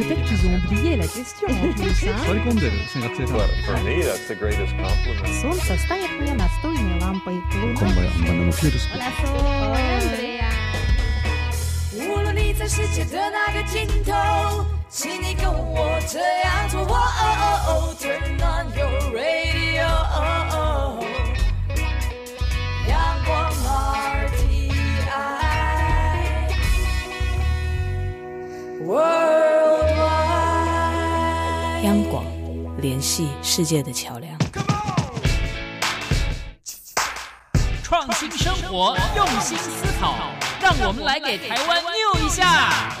Peut-être qu'ils ont oublié la question en plus, hein 座り込んでる先学生さん Well, for me, that's the greatest compliment. Солнце стоит мне настольной лампой こんばんは、バナナフィールス Hola, Sol. Andrea. 无论你在世界的哪个尽头，请你跟我这样做。哦哦哦，Turn on your radio，阳光 RTI，Worldwide。 联系世界的桥梁。创新生活，用心思考，让我们来给台湾 new 一下。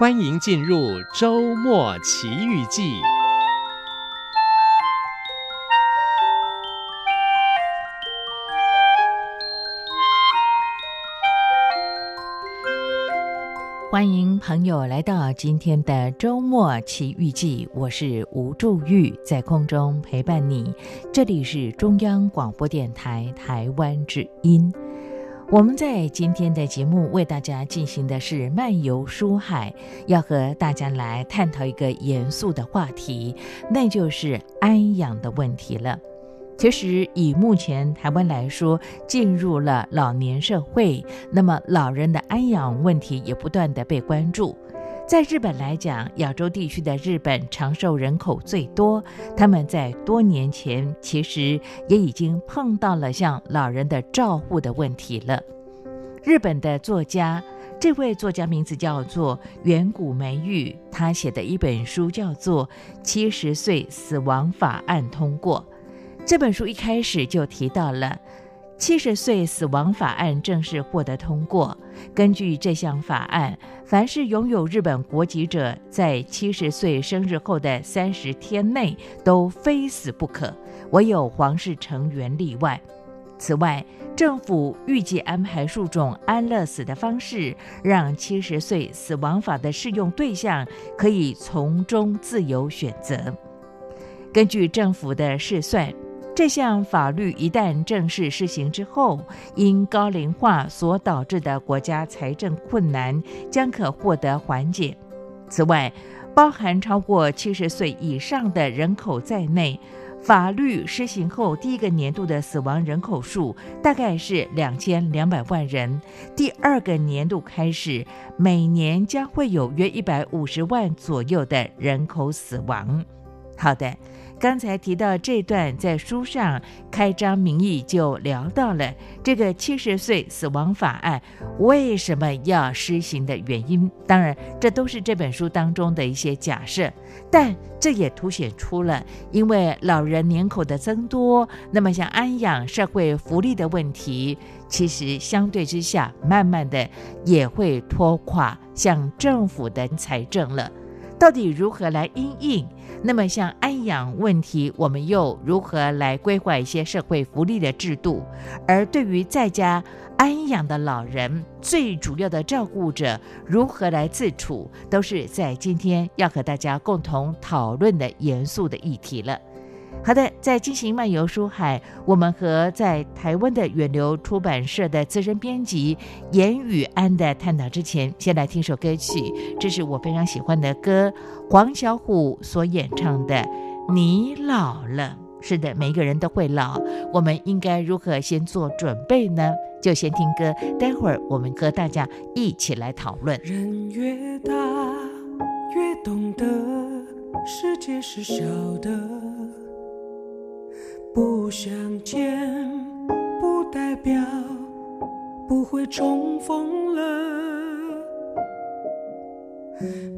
欢迎进入周末奇遇记。欢迎朋友来到今天的周末奇遇记，我是吴祝玉，在空中陪伴你。这里是中央广播电台台湾之音。我们在今天的节目为大家进行的是漫游书海，要和大家来探讨一个严肃的话题，那就是安养的问题了。其实以目前台湾来说，进入了老年社会，那么老人的安养问题也不断的被关注。在日本来讲，亚洲地区的日本长寿人口最多。他们在多年前其实也已经碰到了像老人的照护的问题了。日本的作家，这位作家名字叫做远古梅玉，他写的一本书叫做《七十岁死亡法案》通过。这本书一开始就提到了。七十岁死亡法案正式获得通过。根据这项法案，凡是拥有日本国籍者，在七十岁生日后的三十天内都非死不可，唯有皇室成员例外。此外，政府预计安排数种安乐死的方式，让七十岁死亡法的适用对象可以从中自由选择。根据政府的试算。这项法律一旦正式施行之后，因高龄化所导致的国家财政困难将可获得缓解。此外，包含超过七十岁以上的人口在内，法律施行后第一个年度的死亡人口数大概是两千两百万人，第二个年度开始，每年将会有约一百五十万左右的人口死亡。好的。刚才提到这段，在书上开宗明义就聊到了这个七十岁死亡法案为什么要施行的原因。当然，这都是这本书当中的一些假设，但这也凸显出了，因为老人年口的增多，那么像安养、社会福利的问题，其实相对之下，慢慢的也会拖垮像政府的财政了。到底如何来因应？那么，像安养问题，我们又如何来规划一些社会福利的制度？而对于在家安养的老人，最主要的照顾者如何来自处，都是在今天要和大家共同讨论的严肃的议题了。好的，在进行漫游书海，我们和在台湾的远流出版社的资深编辑严宇安的探讨之前，先来听首歌曲，这是我非常喜欢的歌，黄小琥所演唱的《你老了》。是的，每一个人都会老，我们应该如何先做准备呢？就先听歌，待会儿我们和大家一起来讨论。人越大，越懂得世界是小的。不相见，不代表不会重逢了。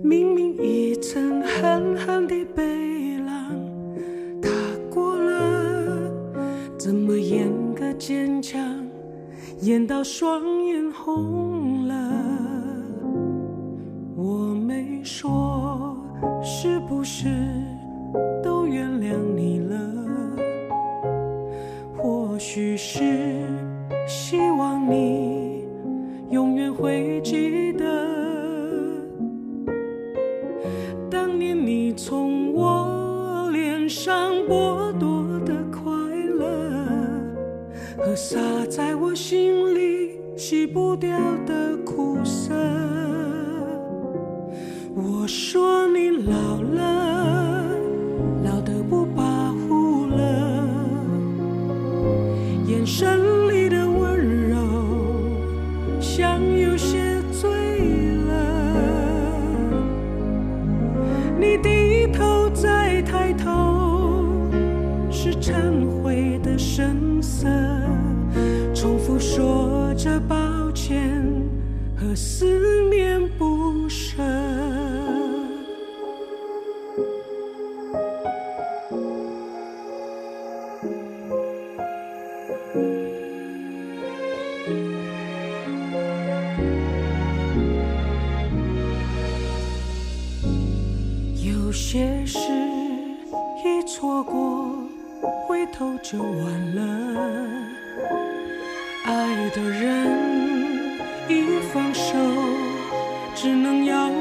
明明一曾狠狠的被浪，打过了，怎么演个坚强，演到双眼红了。我没说，是不是都原谅你了？或许是希望你永远会记得，当年你从我脸上剥夺的快乐，和洒在我心里洗不掉的苦涩。我说你老了，就晚了，爱的人一放手，只能要。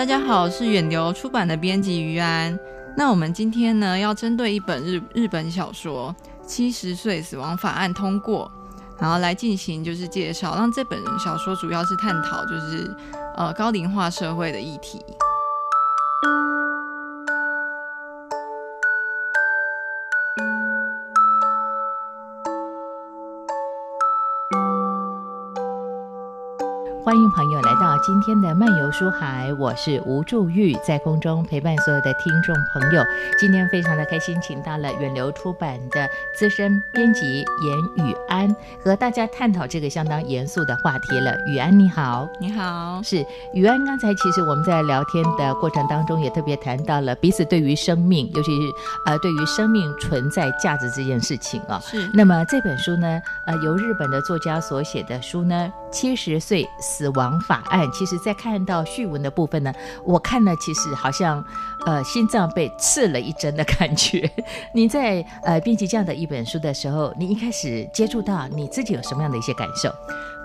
大家好，我是远流出版的编辑于安。那我们今天呢，要针对一本日日本小说《七十岁死亡法案通过》，然后来进行就是介绍。让这本小说主要是探讨就是呃高龄化社会的议题。欢迎朋友来今天的漫游书海，我是吴祝玉，在空中陪伴所有的听众朋友。今天非常的开心，请到了远流出版的资深编辑严宇安，和大家探讨这个相当严肃的话题了。宇安你好，你好，是宇安。刚才其实我们在聊天的过程当中，也特别谈到了彼此对于生命，尤其是呃对于生命存在价值这件事情啊。是。那么这本书呢，呃，由日本的作家所写的书呢，七十岁。死亡法案，其实，在看到序文的部分呢，我看了，其实好像，呃，心脏被刺了一针的感觉。你在呃编辑这样的一本书的时候，你一开始接触到，你自己有什么样的一些感受？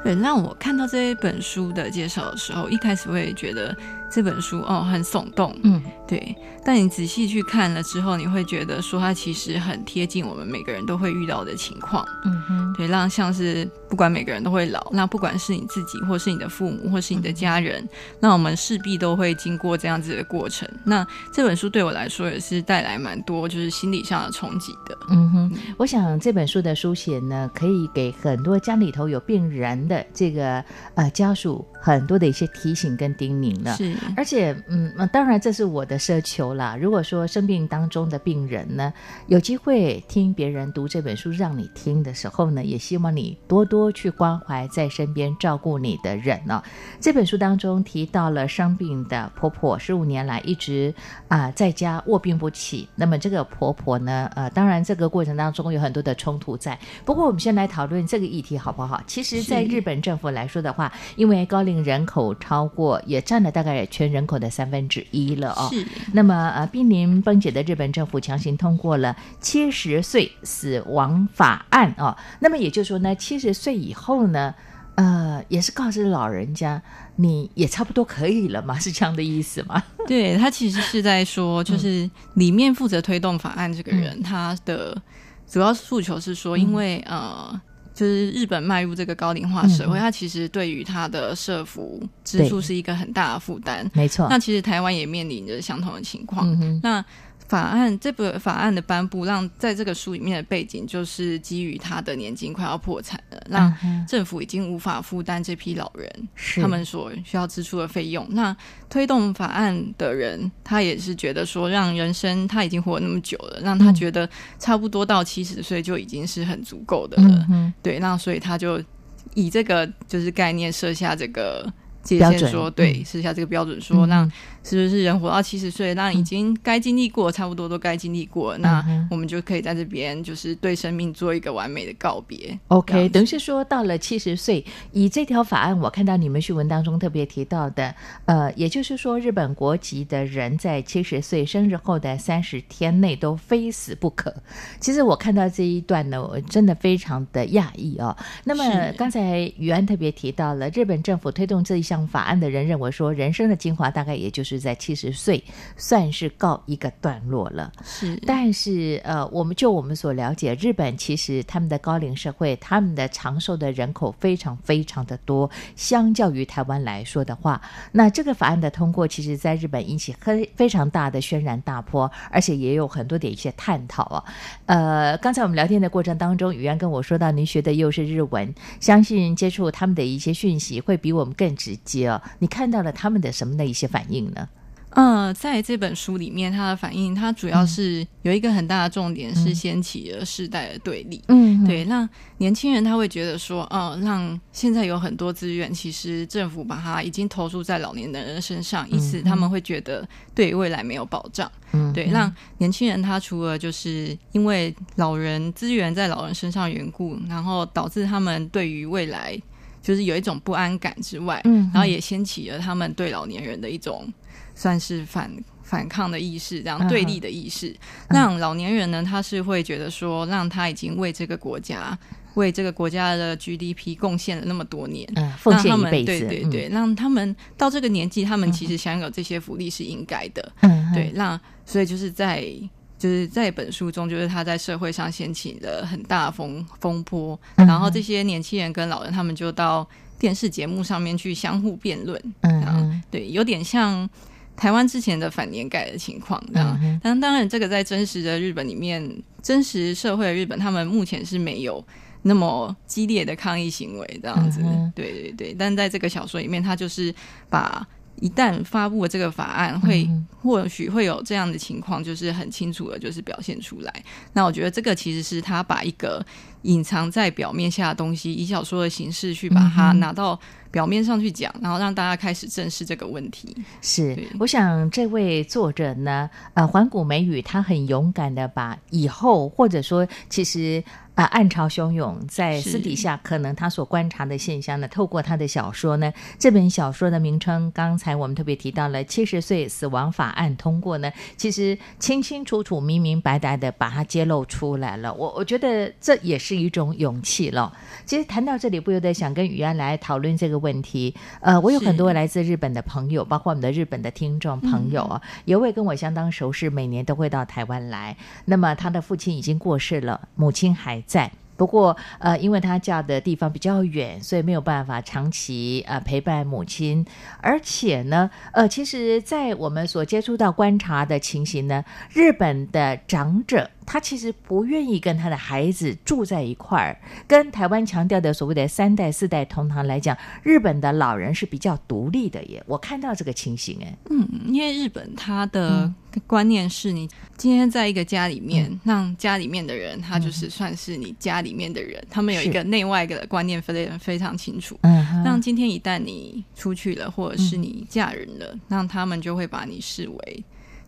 对，让我看到这一本书的介绍的时候，一开始会觉得这本书哦很耸动，嗯，对。但你仔细去看了之后，你会觉得说它其实很贴近我们每个人都会遇到的情况，嗯哼，对，让像是不管每个人都会老，那不管是你自己，或是你的父母，或是你的家人，嗯、那我们势必都会经过这样子的过程。那这本书对我来说也是带来蛮多就是心理上的冲击的，嗯哼。我想这本书的书写呢，可以给很多家里头有病人的。这个呃家属很多的一些提醒跟叮咛了，是，而且嗯，当然这是我的奢求啦。如果说生病当中的病人呢，有机会听别人读这本书让你听的时候呢，也希望你多多去关怀在身边照顾你的人哦。这本书当中提到了生病的婆婆，十五年来一直啊、在家卧病不起。那么这个婆婆呢，呃，当然这个过程当中有很多的冲突在。不过我们先来讨论这个议题好不好？其实，在日本政府来说的话，因为高龄人口超过，也占了大概全人口的三分之一了哦。是。那么呃，濒临崩解的日本政府强行通过了七十岁死亡法案哦。那么也就是说呢，七十岁以后呢，呃，也是告知老人家，你也差不多可以了嘛，是这样的意思吗？对，他其实是在说，就是里面负责推动法案这个人，嗯、他的主要诉求是说，因为、嗯、呃。就是日本迈入这个高龄化社会，它、嗯、其实对于它的社福支出是一个很大的负担。没错，那其实台湾也面临着相同的情况。嗯、那法案这个法案的颁布，让在这个书里面的背景就是基于他的年金快要破产了，让政府已经无法负担这批老人他们所需要支出的费用。那推动法案的人，他也是觉得说，让人生他已经活了那么久了，让他觉得差不多到七十岁就已经是很足够的了。嗯、对，那所以他就以这个就是概念设下这个界限，说对，设下这个标准，说让。是不是人活到七十岁，那已经该经历过，差不多都该经历过，嗯，那我们就可以在这边，就是对生命做一个完美的告别。OK，等于是说到了七十岁，以这条法案，我看到你们序文当中特别提到的，呃，也就是说，日本国籍的人在七十岁生日后的三十天内都非死不可。其实我看到这一段呢，我真的非常的讶异哦。那么刚才宇安特别提到了，日本政府推动这一项法案的人认为说，人生的精华大概也就是。在七十岁算是告一个段落了，是。但是呃，我们就我们所了解，日本其实他们的高龄社会，他们的长寿的人口非常非常的多，相较于台湾来说的话，那这个法案的通过，其实在日本引起很非常大的轩然大波，而且也有很多的一些探讨啊。呃，刚才我们聊天的过程当中，宇安跟我说到，您学的又是日文，相信接触他们的一些讯息会比我们更直接哦。你看到了他们的什么的一些反应呢？嗯，在这本书里面，他的反应，他主要是有一个很大的重点，是掀起了世代的对立。嗯，对，让年轻人他会觉得说，哦，让现在有很多资源，其实政府把它已经投入在老年的人身上，因此他们会觉得对未来没有保障。嗯，对，让年轻人他除了就是因为老人资源在老人身上缘故，然后导致他们对于未来就是有一种不安感之外，嗯，然后也掀起了他们对老年人的一种。算是反反抗的意识，这样对立的意识。Uh. 让老年人呢，他是会觉得说，让他已经为这个国家、为这个国家的 GDP 贡献了那么多年，嗯、uh,，奉献一辈子。对对对、嗯，让他们到这个年纪，他们其实享有这些福利是应该的。嗯、uh 对，让所以就是在就是在本书中，就是他在社会上掀起了很大风风波，uh. 然后这些年轻人跟老人，他们就到电视节目上面去相互辩论。嗯、uh 对，有点像。台湾之前的反年改的情况，这样，但当然，这个在真实的日本里面，真实社会的日本，他们目前是没有那么激烈的抗议行为这样子。嗯、对对对，但在这个小说里面，他就是把。一旦发布了这个法案，会或许会有这样的情况，就是很清楚的，就是表现出来。那我觉得这个其实是他把一个隐藏在表面下的东西，以小说的形式去把它拿到表面上去讲，然后让大家开始正视这个问题。是，我想这位作者呢，呃，环谷美雨，他很勇敢的把以后或者说其实。啊，暗潮汹涌，在私底下，可能他所观察的现象呢，透过他的小说呢，这本小说的名称，刚才我们特别提到了“七十岁死亡法案通过”呢，其实清清楚楚、明明白白的把它揭露出来了。我我觉得这也是一种勇气了。其实谈到这里，不由得想跟雨安来讨论这个问题。呃，我有很多来自日本的朋友，包括我们的日本的听众朋友啊，有位跟我相当熟识，每年都会到台湾来。那么他的父亲已经过世了，母亲还在。不过，呃，因为他嫁的地方比较远，所以没有办法长期呃陪伴母亲。而且呢，呃，其实，在我们所接触到观察的情形呢，日本的长者。他其实不愿意跟他的孩子住在一块儿，跟台湾强调的所谓的三代四代同堂来讲，日本的老人是比较独立的耶。我看到这个情形，哎，嗯，因为日本他的观念是你今天在一个家里面，嗯、让家里面的人，他就是算是你家里面的人，嗯、他们有一个内外的观念非常非常清楚。嗯，让今天一旦你出去了，或者是你嫁人了，让、嗯、他们就会把你视为。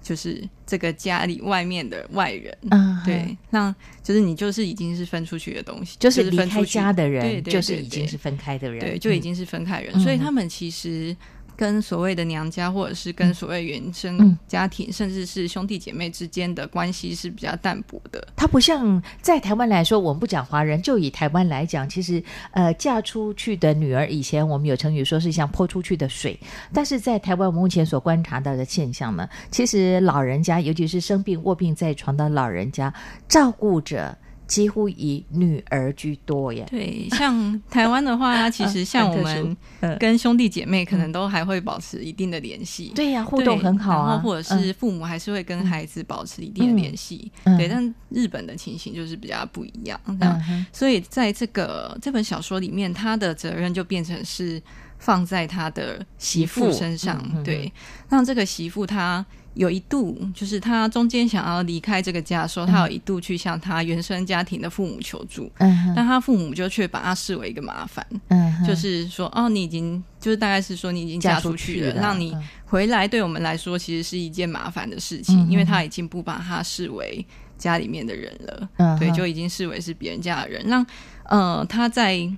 就是这个家里外面的外人，嗯，对，那就是你就是已经是分出去的东西，就是离开家的人，就是已经是分开的人，对，就已经是分开人，嗯，所以他们其实。跟所谓的娘家，或者是跟所谓原生家庭，嗯，甚至是兄弟姐妹之间的关系是比较淡薄的。它不像在台湾来说，我们不讲华人，就以台湾来讲，其实呃，嫁出去的女儿，以前我们有成语说是像泼出去的水。但是在台湾，我目前所观察到的现象呢，其实老人家，尤其是生病卧病在床的老人家，照顾者。几乎以女儿居多耶。对，像台湾的话，其实像我们跟兄弟姐妹可能都还会保持一定的联系。对呀、啊，互动很好啊。然后或者是父母还是会跟孩子保持一定的联系。嗯、对，但日本的情形就是比较不一样。这样、嗯，所以在这个这本小说里面，他的责任就变成是放在他的媳妇身上。嗯、对，让这个媳妇她。有一度，就是他中间想要离开这个家的时候，他有一度去向他原生家庭的父母求助，嗯、但他父母就却把他视为一个麻烦，嗯，就是说，哦，你已经，就是大概是说你已经嫁出去了，让你回来对我们来说其实是一件麻烦的事情，嗯，因为他已经不把他视为家里面的人了，嗯，对，就已经视为是别人家的人，让，呃，他在。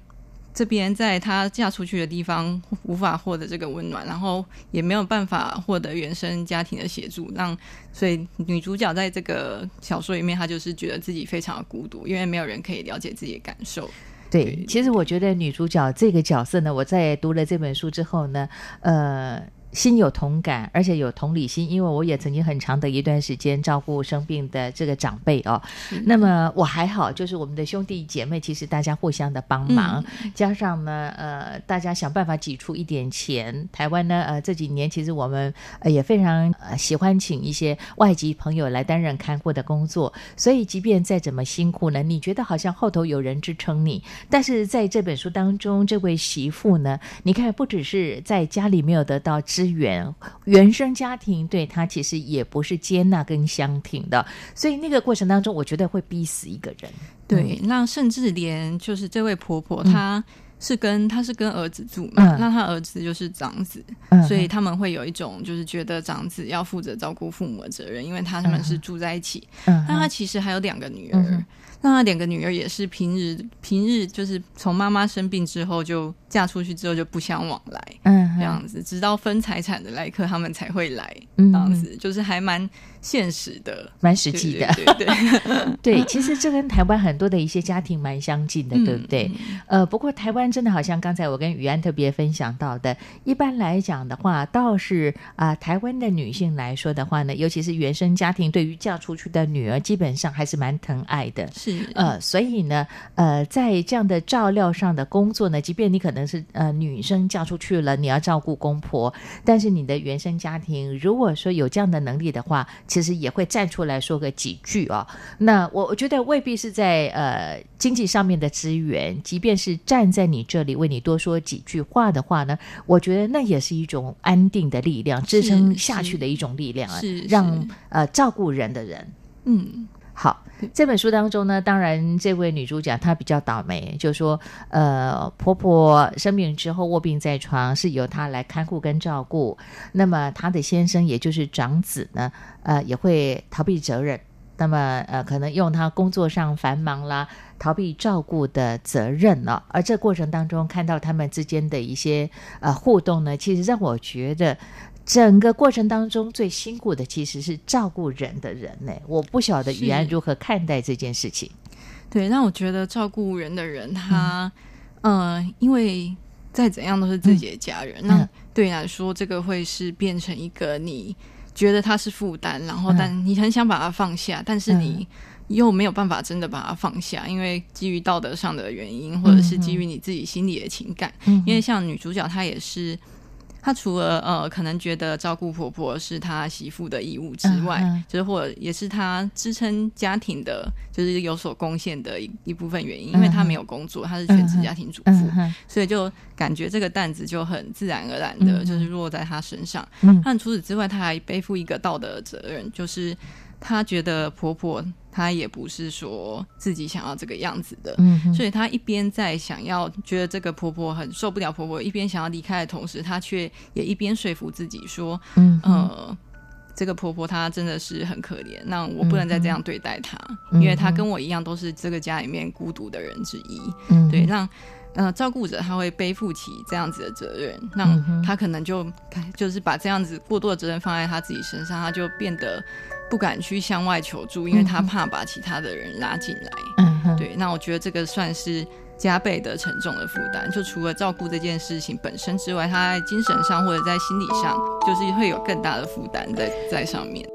这边在她嫁出去的地方无法获得这个温暖，然后也没有办法获得原生家庭的协助，让所以女主角在这个小说里面，她就是觉得自己非常的孤独，因为没有人可以了解自己的感受。对，对，其实我觉得女主角这个角色呢，我在读了这本书之后呢，呃。心有同感，而且有同理心，因为我也曾经很长的一段时间照顾生病的这个长辈哦。那么我还好，就是我们的兄弟姐妹，其实大家互相的帮忙，嗯、加上呢，呃，大家想办法挤出一点钱。台湾呢，呃，这几年其实我们呃也非常呃喜欢请一些外籍朋友来担任看护的工作，所以即便再怎么辛苦呢，你觉得好像后头有人支撑你。但是在这本书当中，这位媳妇呢，你看不只是在家里没有得到。资源原生家庭对他其实也不是接纳跟相挺的，所以那个过程当中，我觉得会逼死一个人。对，那甚至连就是这位婆婆，她是跟她是跟儿子住嘛，嗯，那她儿子就是长子，嗯，所以他们会有一种就是觉得长子要负责照顾父母的责任，因为他们是住在一起。嗯，但他其实还有两个女儿。嗯那两个女儿也是平日平日就是从妈妈生病之后就嫁出去之后就不相往来，嗯，这样子，直到分财产的那一刻他们才会来，嗯，这样子就是还蛮现实的，蛮实际的，对对，对，对，其实这跟台湾很多的一些家庭蛮相近的，对不对？嗯、呃，不过台湾真的好像刚才我跟雨安特别分享到的，一般来讲的话，倒是啊、呃，台湾的女性来说的话呢，尤其是原生家庭对于嫁出去的女儿，基本上还是蛮疼爱的。呃，所以呢，呃，在这样的照料上的工作呢，即便你可能是呃女生嫁出去了，你要照照顾公婆，但是你的原生家庭如果说有这样的能力的话，其实也会站出来说个几句哦。那我我觉得未必是在呃经济上面的资源，即便是站在你这里为你多说几句话的话呢，我觉得那也是一种安定的力量，支撑下去的一种力量是让呃照顾人的人，嗯。好，这本书当中呢，当然这位女主角她比较倒霉，就说，呃，婆婆生病之后卧病在床，是由她来看护跟照顾。那么她的先生，也就是长子呢，呃，也会逃避责任。那么，呃，可能用他工作上繁忙啦，逃避照顾的责任了。而这过程当中，看到他们之间的一些呃互动呢，其实让我觉得。整个过程当中最辛苦的其实是照顾人的人呢，我不晓得于安如何看待这件事情。对，那我觉得照顾人的人他，嗯、呃，因为再怎样都是自己的家人，嗯、那对你来说，这个会是变成一个你觉得他是负担，然后但你很想把它放下，但是你又没有办法真的把它放下，因为基于道德上的原因，或者是基于你自己心里的情感。嗯、因为像女主角她也是。她除了呃，可能觉得照顾婆婆是她媳妇的义务之外，嗯嗯、就是或者也是她支撑家庭的，就是有所贡献的一一部分原因。因为她没有工作，她是全职家庭主妇，所以就感觉这个担子就很自然而然的，就是落在她身上。嗯、但除此之外，她还背负一个道德责任，就是她觉得婆婆。她也不是说自己想要这个样子的，嗯、所以她一边在想要觉得这个婆婆很受不了婆婆，一边想要离开的同时，她却也一边说服自己说，嗯呃，这个婆婆她真的是很可怜，那我不能再这样对待她，嗯、因为她跟我一样都是这个家里面孤独的人之一，嗯、对，让呃照顾者他会背负起这样子的责任，那他可能就就是把这样子过多的责任放在他自己身上，他就变得。不敢去向外求助，因为他怕把其他的人拉进来。嗯哼，对。那我觉得这个算是加倍的沉重的负担。就除了照顾这件事情本身之外，他在精神上或者在心理上，就是会有更大的负担在在上面。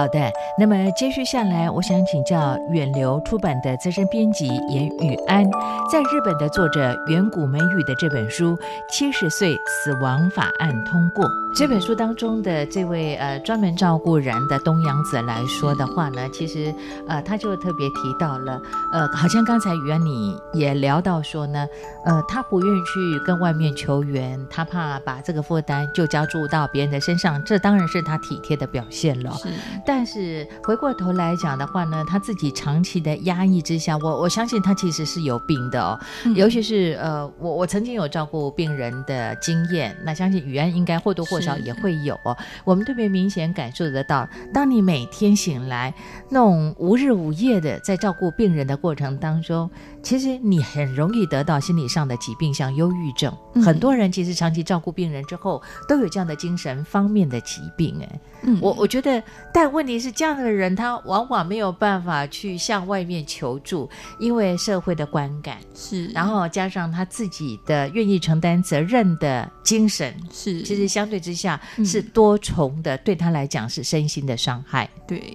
好的，那么接续下来，我想请教远流出版的资深编辑严宇安，在日本的作者远古美语的这本书《七十岁死亡法案通过》这本书当中的这位呃专门照顾人的东洋子来说的话呢，其实呃他就特别提到了呃，好像刚才宇安你也聊到说呢，呃他不愿意去跟外面求援，他怕把这个负担就加注到别人的身上，这当然是他体贴的表现了。是。但是回过头来讲的话呢，他自己长期的压抑之下，我我相信他其实是有病的哦。嗯、尤其是呃，我我曾经有照顾病人的经验，那相信雨安应该或多或少也会有哦。我们特别明显感受得到，当你每天醒来那种无日无夜的在照顾病人的过程当中，其实你很容易得到心理上的疾病，像忧郁症。嗯、很多人其实长期照顾病人之后，都有这样的精神方面的疾病。哎，嗯，我我觉得，但问题是，这样的人他往往没有办法去向外面求助，因为社会的观感是，然后加上他自己的愿意承担责任的精神是，其实相对之下是多重的，嗯、对他来讲是身心的伤害。对，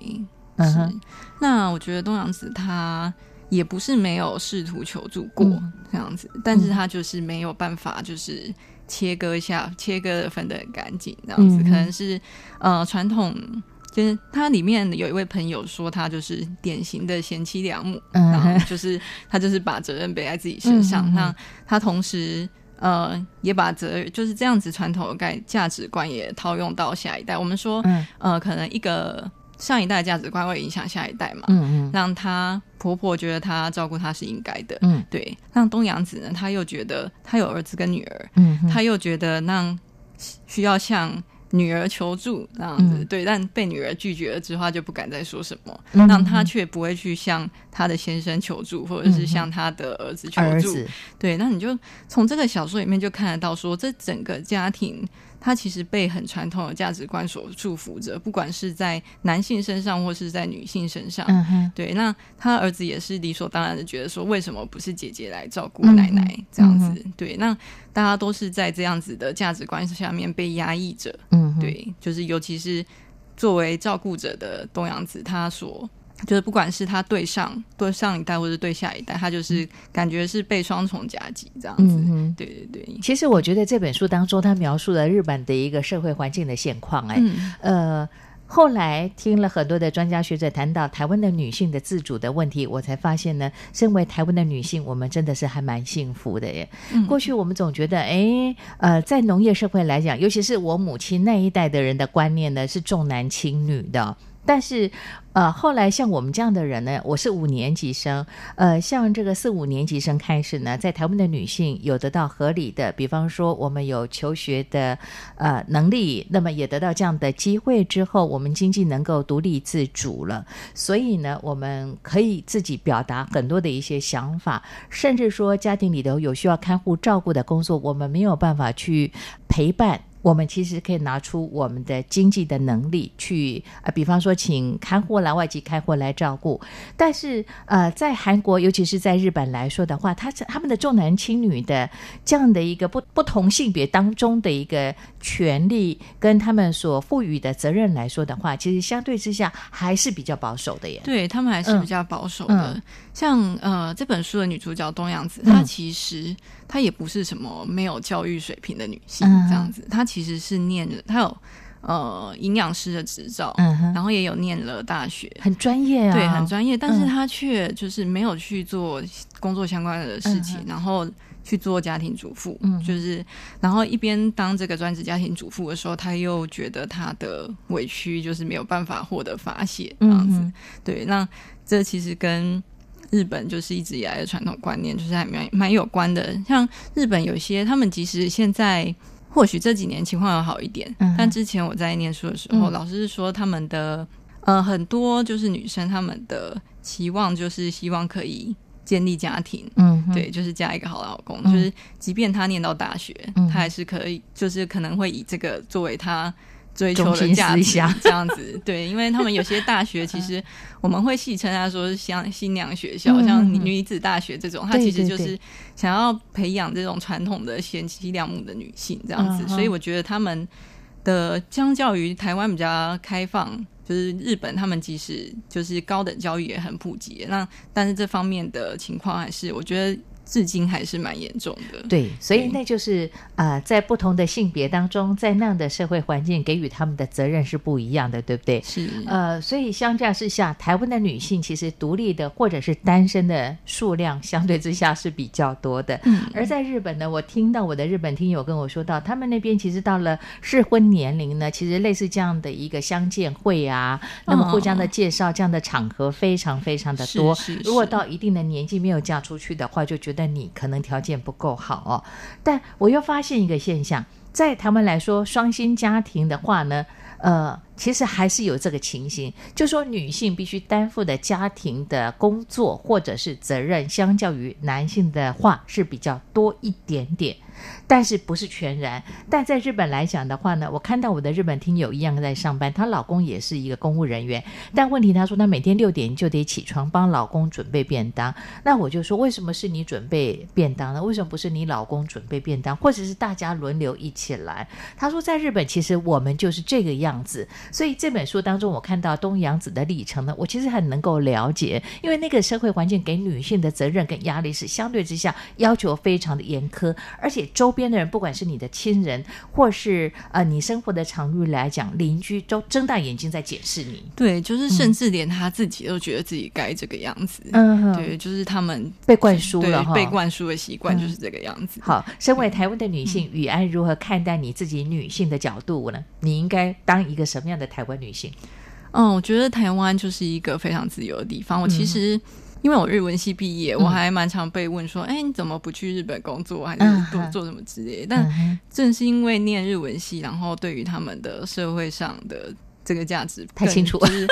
嗯哼，那我觉得东洋子他。也不是没有试图求助过这样子，嗯、但是他就是没有办法，就是切割一下，嗯、切割的分得很干净这样子，嗯、可能是呃传统，就是他里面有一位朋友说他就是典型的贤妻良母，嗯、然后就是他就是把责任背在自己身上，嗯、那他同时呃也把责任就是这样子传统的概价值观也套用到下一代，我们说、嗯、呃可能一个。上一代价值观会影响下一代嘛？嗯嗯，让她婆婆觉得她照顾她是应该的，嗯，对。让东洋子呢，她又觉得她有儿子跟女儿，嗯哼，她又觉得让需要向女儿求助这样子，嗯、对。但被女儿拒绝了之后，她就不敢再说什么，嗯、让她却不会去向她的先生求助，或者是向她的儿子求助。对，那你就从这个小说里面就看得到说，说这整个家庭。他其实被很传统的价值观所束缚着，不管是在男性身上或是在女性身上。嗯哼，对，那他儿子也是理所当然的觉得说，为什么不是姐姐来照顾奶奶、嗯、这样子？对，那大家都是在这样子的价值观下面被压抑着。嗯，对，就是尤其是作为照顾者的东洋子，他所。就是不管是他对上对上一代，或者对下一代，他就是感觉是被双重夹击这样子。嗯，对对对。其实我觉得这本书当中，他描述了日本的一个社会环境的现况。哎、嗯，呃，后来听了很多的专家学者谈到台湾的女性的自主的问题，我才发现呢，身为台湾的女性，我们真的是还蛮幸福的耶。嗯、过去我们总觉得，哎，呃，在农业社会来讲，尤其是我母亲那一代的人的观念呢，是重男轻女的。但是，呃，后来像我们这样的人呢，我是五年级生，呃，像这个四五年级生开始呢，在台湾的女性有得到合理的，比方说我们有求学的呃能力，那么也得到这样的机会之后，我们经济能够独立自主了，所以呢，我们可以自己表达很多的一些想法，甚至说家庭里头有需要看护照顾的工作，我们没有办法去陪伴。我们其实可以拿出我们的经济的能力去，呃，比方说请看护来外籍看护来照顾。但是，呃，在韩国，尤其是在日本来说的话，他他们的重男轻女的这样的一个不不同性别当中的一个权利，跟他们所赋予的责任来说的话，其实相对之下还是比较保守的耶。对，他们还是比较保守的。嗯嗯、像呃这本书的女主角东阳子，她其实她也不是什么没有教育水平的女性，嗯、这样子，她。其实是念了，她有呃营养师的执照，嗯，然后也有念了大学，很专业啊，对，很专业。但是他却就是没有去做工作相关的事情，嗯、然后去做家庭主妇，嗯，就是然后一边当这个专职家庭主妇的时候，他又觉得他的委屈就是没有办法获得发泄，这样子。嗯、对，那这其实跟日本就是一直以来的传统观念就是还蛮蛮有关的。像日本有些他们即使现在。或许这几年情况要好一点，嗯，但之前我在念书的时候，嗯、老师是说他们的呃很多就是女生，他们的期望就是希望可以建立家庭，嗯，对，就是嫁一个好老公，嗯，就是即便她念到大学，嗯，他还是可以，就是可能会以这个作为他。追求的价值这样子，对，因为他们有些大学 其实我们会戏称他说是像新娘学校，嗯、像女子大学这种，它其实就是想要培养这种传统的贤妻良母的女性这样子，所以我觉得他们的相较于台湾比较开放，就是日本他们即使就是高等教育也很普及，那但是这方面的情况还是我觉得。至今还是蛮严重的。对，所以那就是啊、呃，在不同的性别当中，在那样的社会环境给予他们的责任是不一样的，对不对？是。呃，所以相较之下，台湾的女性其实独立的或者是单身的数量相对之下是比较多的。嗯。而在日本呢，我听到我的日本听友跟我说到，他们那边其实到了适婚年龄呢，其实类似这样的一个相见会啊，那么互相的介绍这样的场合非常非常的多。是是是。如果到一定的年纪没有嫁出去的话，就觉得。那你可能条件不够好哦，但我又发现一个现象，在他们来说，双薪家庭的话呢，呃，其实还是有这个情形，就说女性必须担负的家庭的工作或者是责任，相较于男性的话是比较多一点点。但是不是全然，但在日本来讲的话呢，我看到我的日本听友一样在上班，她老公也是一个公务人员，但问题她说她每天六点就得起床帮老公准备便当，那我就说为什么是你准备便当呢？为什么不是你老公准备便当，或者是大家轮流一起来？她说在日本其实我们就是这个样子，所以这本书当中我看到东洋子的历程呢，我其实很能够了解，因为那个社会环境给女性的责任跟压力是相对之下要求非常的严苛，而且周边的人，不管是你的亲人，或是呃你生活的场域来讲，邻居都睁大眼睛在检视你。对，就是甚至连他自己都觉得自己该这个样子。嗯，对，就是他们被灌输了，被灌输的习惯就是这个样子。嗯、好，身为台湾的女性，雨安如何看待你自己女性的角度呢？你应该当一个什么样的台湾女性？嗯，我觉得台湾就是一个非常自由的地方。我其实。嗯因为我日文系毕业，我还蛮常被问说：“哎、嗯，你怎么不去日本工作，还是做做什么之类的？”但正是因为念日文系，然后对于他们的社会上的这个价值太清楚，就是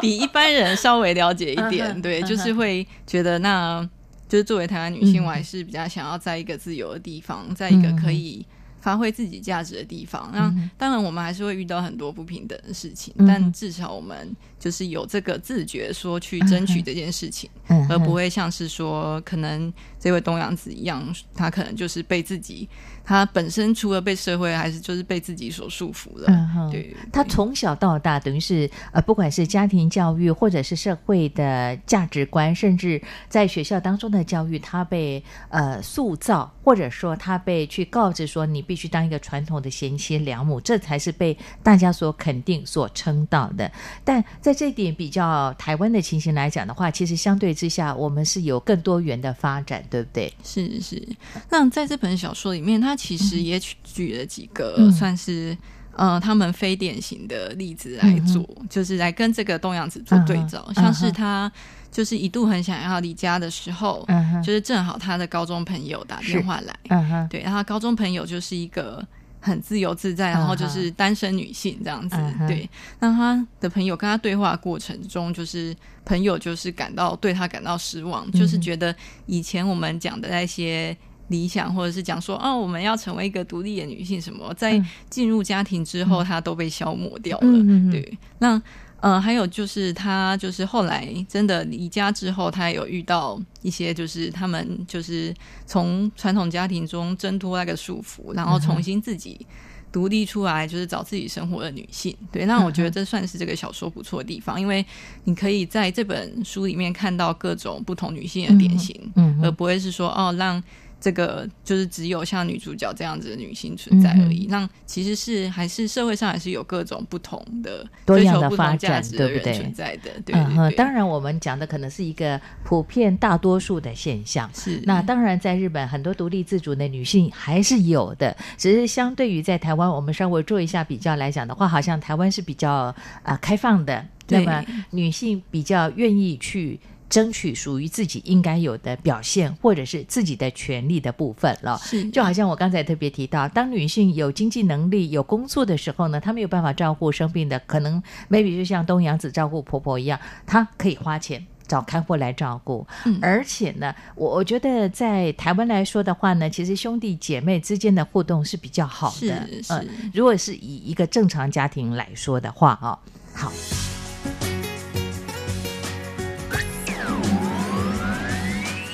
比一般人稍微了解一点。对，就是会觉得，那就是作为台湾女性，我还是比较想要在一个自由的地方，在一个可以。发挥自己价值的地方。那、嗯、当然，我们还是会遇到很多不平等的事情，嗯、但至少我们就是有这个自觉，说去争取这件事情，嗯、而不会像是说，可能这位东洋子一样，他可能就是被自己。他本身除了被社会，还是就是被自己所束缚了。嗯对，对，他从小到大，等于是呃，不管是家庭教育，或者是社会的价值观，甚至在学校当中的教育，他被呃塑造，或者说他被去告知说，你必须当一个传统的贤妻良母，这才是被大家所肯定、所称道的。但在这一点比较台湾的情形来讲的话，其实相对之下，我们是有更多元的发展，对不对？是是。那在这本小说里面，他其实也举了几个、嗯、算是呃他们非典型的例子来做，嗯、就是来跟这个东洋子做对照。嗯、像是他就是一度很想要离家的时候，嗯、就是正好他的高中朋友打电话来，嗯、对，然后高中朋友就是一个很自由自在，然后就是单身女性这样子，嗯、对。那他的朋友跟他对话过程中，就是朋友就是感到对他感到失望，嗯、就是觉得以前我们讲的那些。理想，或者是讲说，哦，我们要成为一个独立的女性，什么，在进入家庭之后，她都被消磨掉了。嗯、对，那呃，还有就是，她就是后来真的离家之后，她有遇到一些，就是他们就是从传统家庭中挣脱那个束缚，然后重新自己独立出来，就是找自己生活的女性。对，那我觉得这算是这个小说不错的地方，因为你可以在这本书里面看到各种不同女性的典型，嗯，而不会是说哦让。这个就是只有像女主角这样子的女性存在而已。那、嗯、其实是还是社会上还是有各种不同的多样的发展，对不对？存在的，对，对，对，嗯。当然，我们讲的可能是一个普遍大多数的现象。是。那当然，在日本很多独立自主的女性还是有的，只是相对于在台湾，我们稍微做一下比较来讲的话，好像台湾是比较啊、呃、开放的，那么女性比较愿意去。争取属于自己应该有的表现，或者是自己的权利的部分了。是，就好像我刚才特别提到，当女性有经济能力、有工作的时候呢，她没有办法照顾生病的，可能 maybe 就像东洋子照顾婆婆一样，她可以花钱找看护来照顾。嗯，而且呢，我我觉得在台湾来说的话呢，其实兄弟姐妹之间的互动是比较好的。是是，呃，如果是以一个正常家庭来说的话啊，好。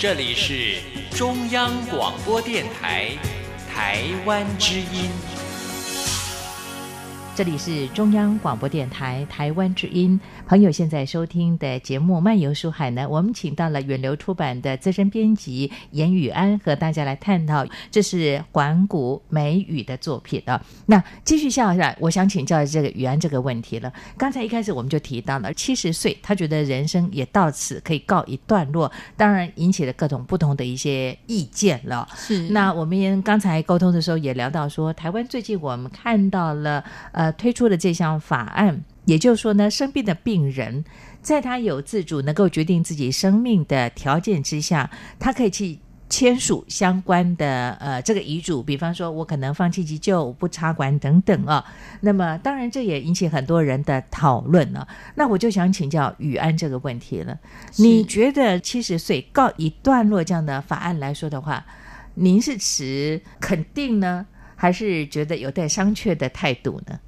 这里是中央广播电台台湾之音。这里是中央广播电台台湾之音。朋友现在收听的节目《漫游书海》呢，我们请到了远流出版的资深编辑严宇安和大家来探讨，这是环古美语的作品啊。那继续下来，我想请教这个宇安这个问题了。刚才一开始我们就提到了七十岁，他觉得人生也到此可以告一段落，当然引起了各种不同的一些意见了。是。那我们刚才沟通的时候也聊到说，台湾最近我们看到了呃推出的这项法案。也就是说呢，生病的病人，在他有自主能够决定自己生命的条件之下，他可以去签署相关的呃这个遗嘱，比方说我可能放弃急救、不插管等等啊。那么当然这也引起很多人的讨论了啊。那我就想请教宇安这个问题了，你觉得七十岁告一段落这样的法案来说的话，您是持肯定呢，还是觉得有待商榷的态度呢？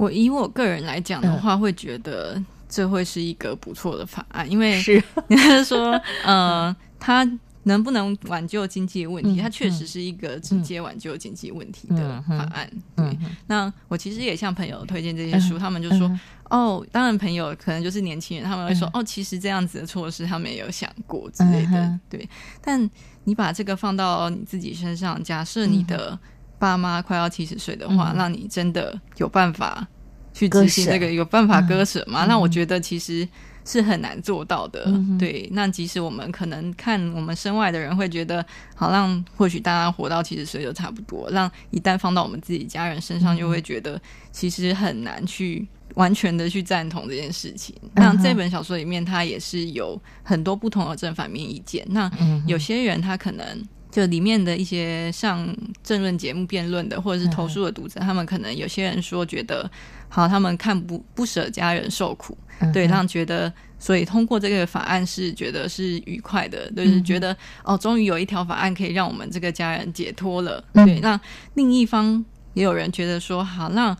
我以我个人来讲的话，会觉得这会是一个不错的法案，嗯、因为是 你是说，呃，它能不能挽救经济问题？它、嗯、确实是一个直接挽救经济问题的法案。嗯、对，那我其实也向朋友推荐这些书，嗯、他们就说，嗯、哦，当然朋友可能就是年轻人，他们会说，嗯、哦，其实这样子的措施他们也有想过之类的。嗯、对，但你把这个放到你自己身上，假设你的。爸妈快要七十岁的话，那、嗯、你真的有办法去执行这个？有办法割舍吗？那、嗯、我觉得其实是很难做到的。嗯、对，那即使我们可能看我们身外的人会觉得，好让或许大家活到七十岁就差不多。让一旦放到我们自己家人身上，就会觉得其实很难去完全的去赞同这件事情。嗯、那这本小说里面，它也是有很多不同的正反面意见。那有些人他可能。就里面的一些上政论节目辩论的，或者是投诉的读者，嗯、他们可能有些人说觉得，好，他们看不不舍家人受苦，嗯、对，让觉得所以通过这个法案是觉得是愉快的，就是觉得、嗯、哦，终于有一条法案可以让我们这个家人解脱了。嗯、对，那另一方也有人觉得说，好，那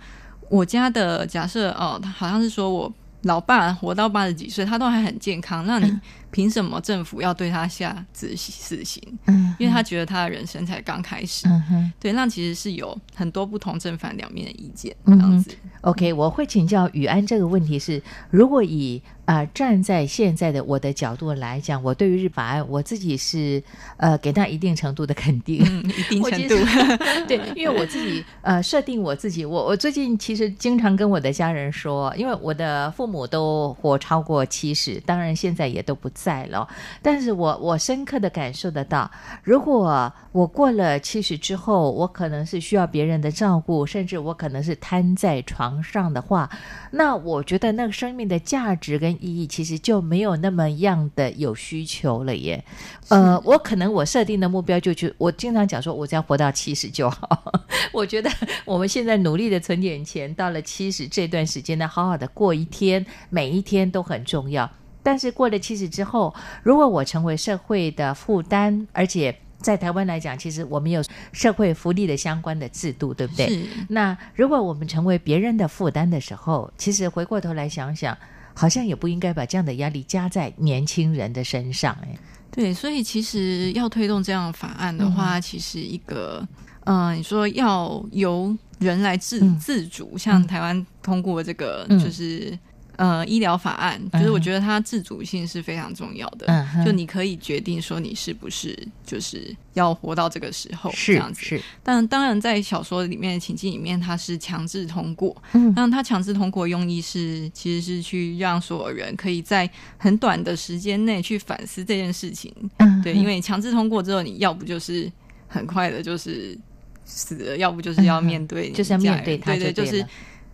我家的假设哦，他好像是说我老爸活到八十几岁，他都还很健康，那你 凭什么政府要对他下死死刑？嗯，因为他觉得他的人生才刚开始。嗯哼，对，那其实是有很多不同正反两面的意见这样子。嗯、OK，我会请教宇安这个问题是，如果以啊、呃，站在现在的我的角度来讲，我对于日法案，我自己是呃给他一定程度的肯定，嗯、一定 程度。对，因为我自己呃设定我自己，我我最近其实经常跟我的家人说，因为我的父母都活超过七十，当然现在也都不在了，但是我我深刻的感受得到，如果我过了七十之后，我可能是需要别人的照顾，甚至我可能是瘫在床上的话，那我觉得那个生命的价值跟意义其实就没有那么样的有需求了耶。呃，我可能我设定的目标就去我经常讲说，我只要活到七十就好。我觉得我们现在努力的存点钱，到了七十这段时间呢，好好的过一天，每一天都很重要。但是过了七十之后，如果我成为社会的负担，而且在台湾来讲，其实我们有社会福利的相关的制度，对不对？是。那如果我们成为别人的负担的时候，其实回过头来想想。好像也不应该把这样的压力加在年轻人的身上，哎，对，所以其实要推动这样的法案的话，嗯、其实一个，嗯、呃，你说要由人来自自主，嗯、像台湾通过这个，就是。嗯呃，医疗法案就是我觉得它自主性是非常重要的，嗯、就你可以决定说你是不是就是要活到这个时候这样子。是，但当然在小说里面的情境里面，它是强制通过。嗯，那它强制通过用意是其实是去让所有人可以在很短的时间内去反思这件事情。嗯，对，因为强制通过之后，你要不就是很快的就是死了，要不就是要面对，就是要面对他，对对，就是。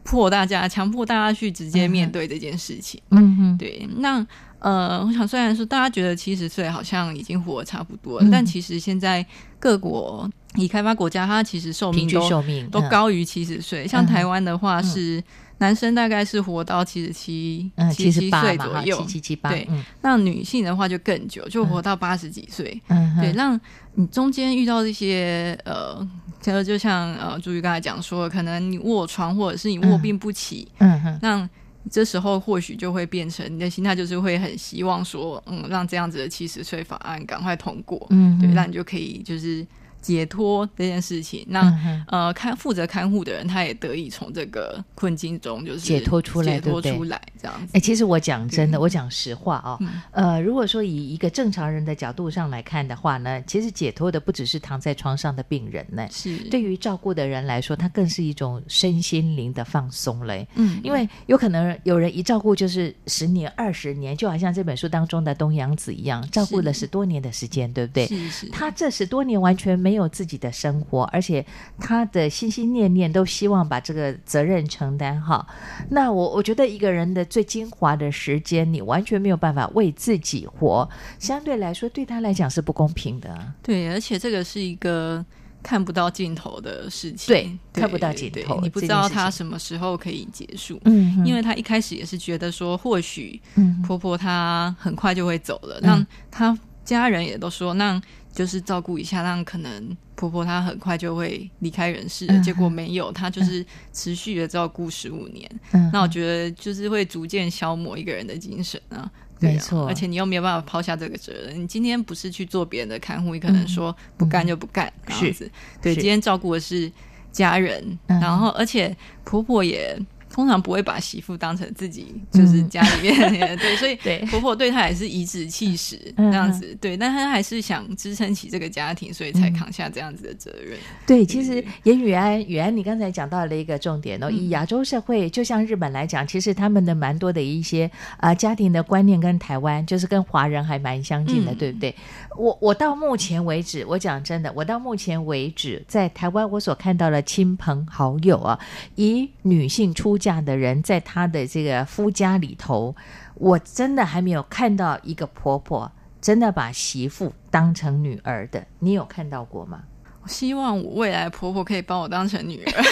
迫大家，强迫大家去直接面对这件事情。嗯哼，对。那呃，我想虽然说大家觉得七十岁好像已经活得差不多了，嗯，但其实现在各国已开发国家，它其实寿命都寿命都高于七十岁。嗯，像台湾的话是。嗯男生大概是活到七十七、七十八岁左右，七七七八。对，那女性的话就更久，就活到八十几岁。嗯，对，让你中间遇到这些呃，其实就像呃，朱玉刚才讲说，可能你卧床或者是你卧病不起，嗯哼，那这时候或许就会变成你的心态就是会很希望说，嗯，让这样子的七十岁法案赶快通过，嗯，对，那你就可以就是。解脱这件事情，那、嗯、呃，看负责看护的人，他也得以从这个困境中就是解脱出来，解脱出来这样子。哎、欸，其实我讲真的，我讲实话啊、哦嗯，呃，如果说以一个正常人的角度上来看的话呢，其实解脱的不只是躺在床上的病人呢，是对于照顾的人来说，他更是一种身心灵的放松嘞。嗯，因为有可能有人一照顾就是十年、二十年，就好像这本书当中的东洋子一样，照顾了十多年的时间，对不对？是是，他这十多年完全没有。没有自己的生活，而且他的心心念念都希望把这个责任承担好。那我我觉得一个人的最精华的时间，你完全没有办法为自己活，相对来说对他来讲是不公平的。对，而且这个是一个看不到尽头的事情。对，对看不到尽头，你不知道他什么时候可以结束。嗯，因为他一开始也是觉得说，或许婆婆她很快就会走了，那、嗯、他家人也都说那。就是照顾一下，让可能婆婆她很快就会离开人世，嗯，结果没有，她就是持续的照顾十五年，嗯。那我觉得就是会逐渐消磨一个人的精神啊，对啊，没错。而且你又没有办法抛下这个责任，你今天不是去做别人的看护，你可能说不干就不干，这样子。对，今天照顾的是家人，然后而且婆婆也。通常不会把媳妇当成自己，就是家里面 对，所以婆婆对她也是颐指气使这样子，对，但她还是想支撑起这个家庭，所以才扛下这样子的责任。对，其实严雨安，宇安，你刚才讲到了一个重点哦，以亚洲社会，就像日本来讲，其实他们的蛮多的一些啊、呃、家庭的观念跟台湾就是跟华人还蛮相近的，对不对？我我到目前为止，我讲真的，我到目前为止在台湾我所看到的亲朋好友啊，以女性出嫁的人，在她的这个夫家里头，我真的还没有看到一个婆婆真的把媳妇当成女儿的。你有看到过吗？我希望我未来婆婆可以把我当成女儿。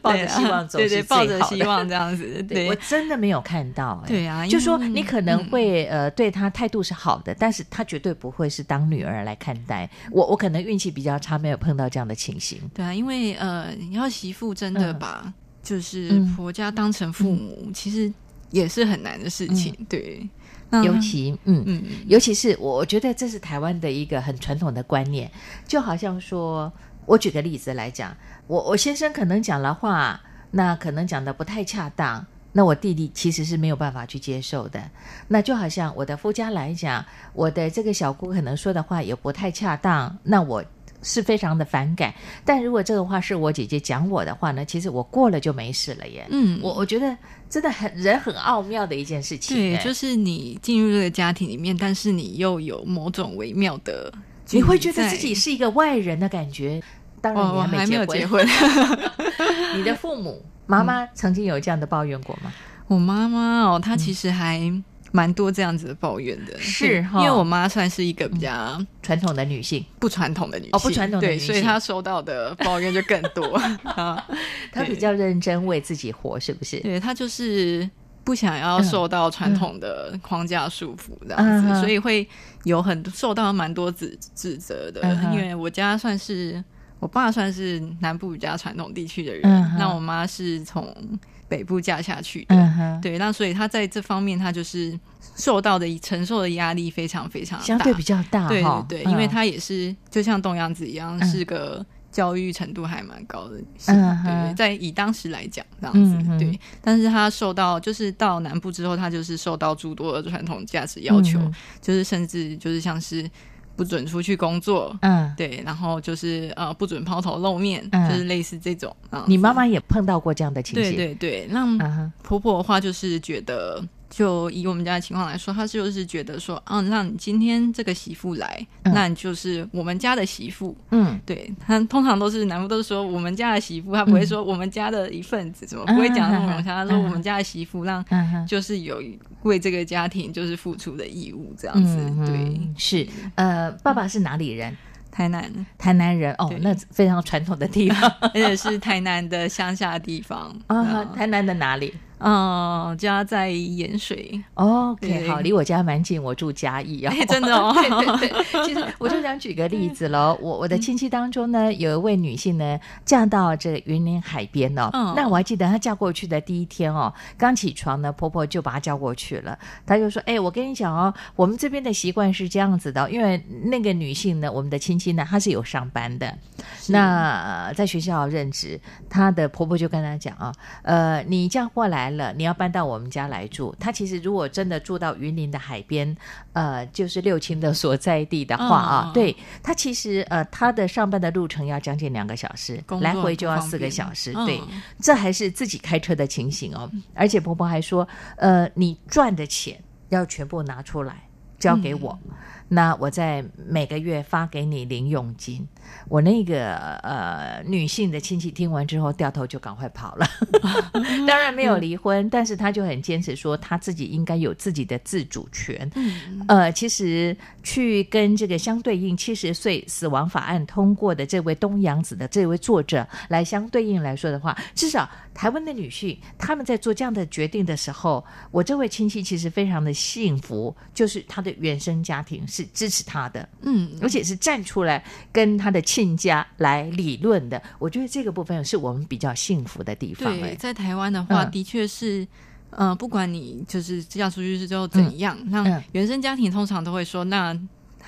抱着希望走对抱着希望这样子。对，我真的没有看到、欸。对啊，就说你可能会、嗯、呃对她态度是好的，但是她绝对不会是当女儿来看待。我我可能运气比较差，没有碰到这样的情形。对啊，因为呃，你要媳妇真的把、嗯、就是婆家当成父母，嗯、其实也是很难的事情。嗯、对。尤其，嗯嗯，尤其是我觉得这是台湾的一个很传统的观念，就好像说，我举个例子来讲，我我先生可能讲了话，那可能讲的不太恰当，那我弟弟其实是没有办法去接受的。那就好像我的夫家来讲，我的这个小姑可能说的话也不太恰当，那我。是非常的反感，但如果这个话是我姐姐讲我的话呢，其实我过了就没事了耶。嗯，我我觉得真的很人很奥妙的一件事情。对，就是你进入这个家庭里面，但是你又有某种微妙的，你会觉得自己是一个外人的感觉。当然你还没结婚，哦、有结婚你的父母妈妈曾经有这样的抱怨过吗？我妈妈哦，她其实还。嗯蛮多这样子的抱怨的，是，因为我妈算是一个比较传统的女性，不传统的女性，哦，不传统的女性，对，所以她收到的抱怨就更多。她比较认真为自己活，是不是？对，她就是不想要受到传统的框架束缚这样子，所以会有很多受到蛮多指指责的。因为我家算是我爸算是南部比较传统地区的人，那我妈是从。北部嫁下去的，嗯、对，那所以他在这方面，他就是受到的承受的压力非常非常大，相对比较大，对对因为他也是就像东阳子一样，嗯、是个教育程度还蛮高的，嗯、对，对，在以当时来讲这样子，嗯、对，但是他受到就是到南部之后，他就是受到诸多的传统价值要求，嗯、就是甚至就是像是。不准出去工作，嗯，对，然后就是呃，不准抛头露面，嗯、就是类似这种。你妈妈也碰到过这样的情形？对对对，那婆婆的话就是觉得。就以我们家的情况来说，他就是觉得说，嗯，让你今天这个媳妇来，嗯、那你就是我们家的媳妇。嗯，对，他通常都是南部都是说我们家的媳妇，他不会说我们家的一份子，怎么、嗯、不会讲那么融洽？他说我们家的媳妇，让就是有为这个家庭就是付出的义务，这样子。嗯、对，是呃，爸爸是哪里人？台南，台南人哦，对那非常传统的地方，而且是台南的乡下地方啊。台南的哪里？嗯，家在盐水。OK，对好，离我家蛮近，我住嘉义啊。欸、真的哦，对对对。其实我就想举个例子喽，我我的亲戚当中呢，有一位女性呢，嫁到这个云林海边哦。嗯。那我还记得她嫁过去的第一天哦，刚起床呢，婆婆就把她叫过去了。她就说：“哎、欸，我跟你讲哦，我们这边的习惯是这样子的，因为那个女性呢，我们的亲戚呢，她是有上班的，那在学校任职，她的婆婆就跟她讲啊，呃，你嫁过来。”了，你要搬到我们家来住。他其实如果真的住到云林的海边，呃，就是六亲的所在地的话啊，嗯、对他其实呃，他的上班的路程要将近两个小时，来回就要四个小时。对，嗯、这还是自己开车的情形哦。而且婆婆还说，呃，你赚的钱要全部拿出来交给我。嗯那我在每个月发给你零用金。我那个呃女性的亲戚听完之后掉头就赶快跑了，当然没有离婚，但是她就很坚持说她自己应该有自己的自主权。呃，其实去跟这个相对应七十岁死亡法案通过的这位东洋子的这位作者来相对应来说的话，至少台湾的女性他们在做这样的决定的时候，我这位亲戚其实非常的幸福，就是她的原生家庭。是支持他的，嗯，而且是站出来跟他的亲家来理论的。我觉得这个部分是我们比较幸福的地方。对，在台湾的话，的确是，嗯、呃，不管你就是嫁出去之后怎样，那、原生家庭通常都会说，那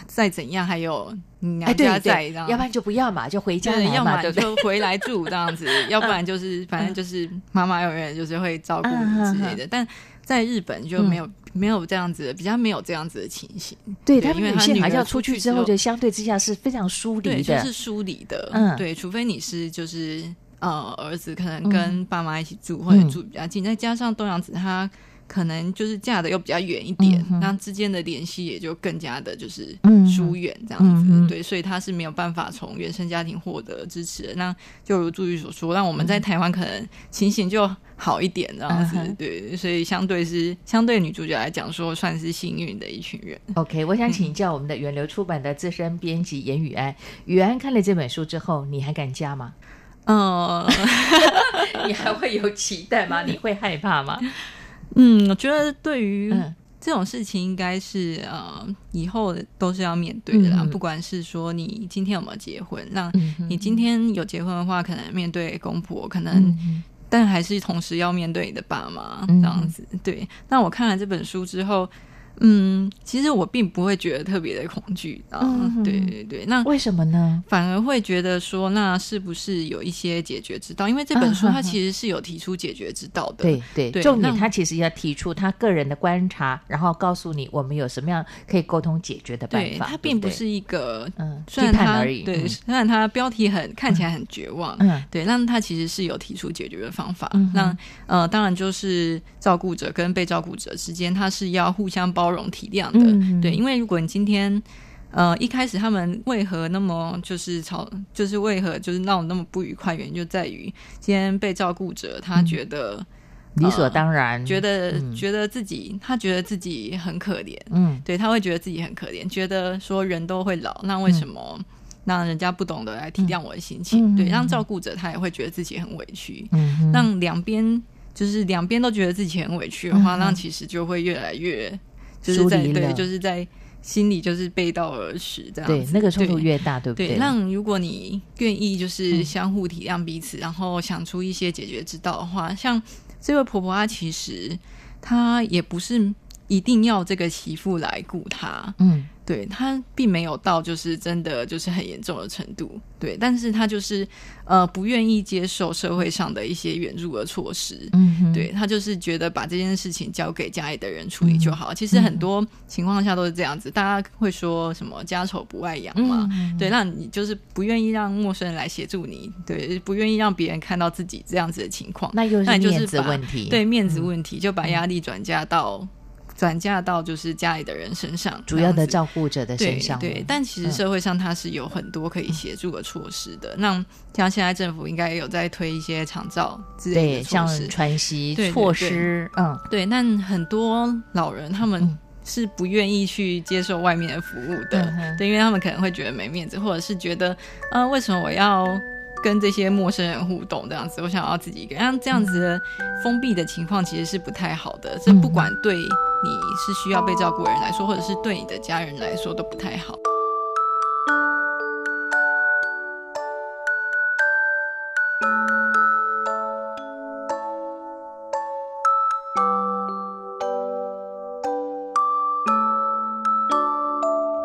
再怎样还有娘家在，哎、要不然就不要嘛，就回家要嘛就回来住这样子，要不然就是反正就是妈妈永远就是会照顾你之类的。嗯、但在日本就没有。嗯没有这样子的，比较没有这样子的情形。对，对他们女性还是要出去之后，就相对之下是非常疏离的，就是疏离的。嗯，对，除非你是就是呃儿子可能跟爸妈一起住，嗯、或者住比较近，再加上东阳子她可能就是嫁的又比较远一点，那、嗯、之间的联系也就更加的就是疏远这样子。嗯、对，所以他是没有办法从原生家庭获得支持的。那就如祝玉所说，那我们在台湾可能情形就。好一点这样子，uh. 对，所以相对是相对女主角来讲说，算是幸运的一群人。OK，我想请教我们的远流出版的资深编辑严雨安，雨安看了这本书之后，你还敢嫁吗？嗯，你还会有期待吗？你会害怕吗？嗯，我觉得对于这种事情，应该是呃，以后都是要面对的啦。嗯、不管是说你今天有没有结婚，那你今天有结婚的话，可能面对公婆，可能，嗯、但还是同时要面对你的爸妈这样子。对，那我看了这本书之后。嗯，其实我并不会觉得特别的恐惧啊，嗯、对对对，那为什么呢？反而会觉得说，那是不是有一些解决之道？因为这本书它其实是有提出解决之道的。对对对，重点他其实要提出他个人的观察，然后告诉你我们有什么样可以沟通解决的办法。它并不是一个嗯虽然它而已。对，嗯、虽然它标题很看起来很绝望，嗯，对，但它其实是有提出解决的方法。嗯、那呃，当然就是照顾者跟被照顾者之间，他是要互相包容体谅的。嗯、对，因为如果你今天，呃，一开始他们为何那么就是吵，就是为何就是闹那么不愉快，原因就在于今天被照顾者他觉得、嗯、理所当然，觉得、嗯、觉得自己他觉得自己很可怜，嗯，对，他会觉得自己很可怜，觉得说人都会老，那为什么让人家不懂得来体谅我的心情？嗯、对，让照顾者他也会觉得自己很委屈，嗯，让两边就是两边都觉得自己很委屈的话，那、嗯、其实就会越来越。就是在对，就是在心里就是背道而驰这样子。对，那个冲突越大，对，对不对？让如果你愿意就是相互体谅彼此，嗯、然后想出一些解决之道的话，像这位婆婆，她其实她也不是一定要这个媳妇来顾她，嗯。对，他并没有到就是真的就是很严重的程度，对，但是他就是呃不愿意接受社会上的一些援助的措施，嗯哼，对，他就是觉得把这件事情交给家里的人处理就好。嗯、其实很多情况下都是这样子，大家会说什么家丑不外扬嘛，嗯、对，那你就是不愿意让陌生人来协助你，对，不愿意让别人看到自己这样子的情况，那又是面子问题，对，面子问题，就把压力转嫁到。转嫁到就是家里的人身上，主要的照顾者的身上。对，对，但其实社会上它是有很多可以协助的措施的。嗯、那像现在政府应该也有在推一些长照之类的措施，像喘息措施。嗯，对。但很多老人他们是不愿意去接受外面的服务的，嗯、对，因为他们可能会觉得没面子，或者是觉得，啊、呃，为什么我要？跟这些陌生人互动这样子，我想要自己一个人，像这样子的封闭的情况其实是不太好的。这不管对你是需要被照顾的人来说，或者是对你的家人来说，都不太好。